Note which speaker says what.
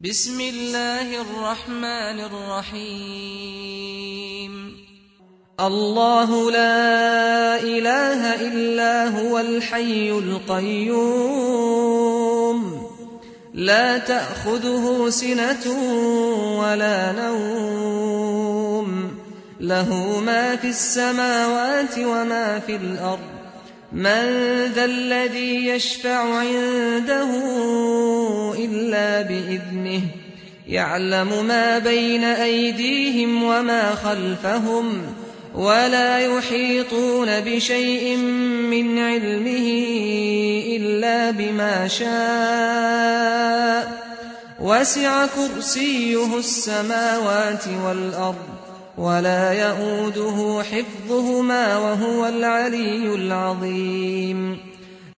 Speaker 1: بسم الله الرحمن الرحيم. الله لا إله إلا هو الحي القيوم. لا تأخذه سنة ولا نوم. له ما في السماوات وما في الأرض. من ذا الذي يشفع عنده إلا بإذنه. يعلم ما بين أيديهم وما خلفهم ولا يحيطون بشيء من علمه إلا بما شاء. وسع كرسيه السماوات والأرض ولا يئوده حفظهما وهو العلي العظيم.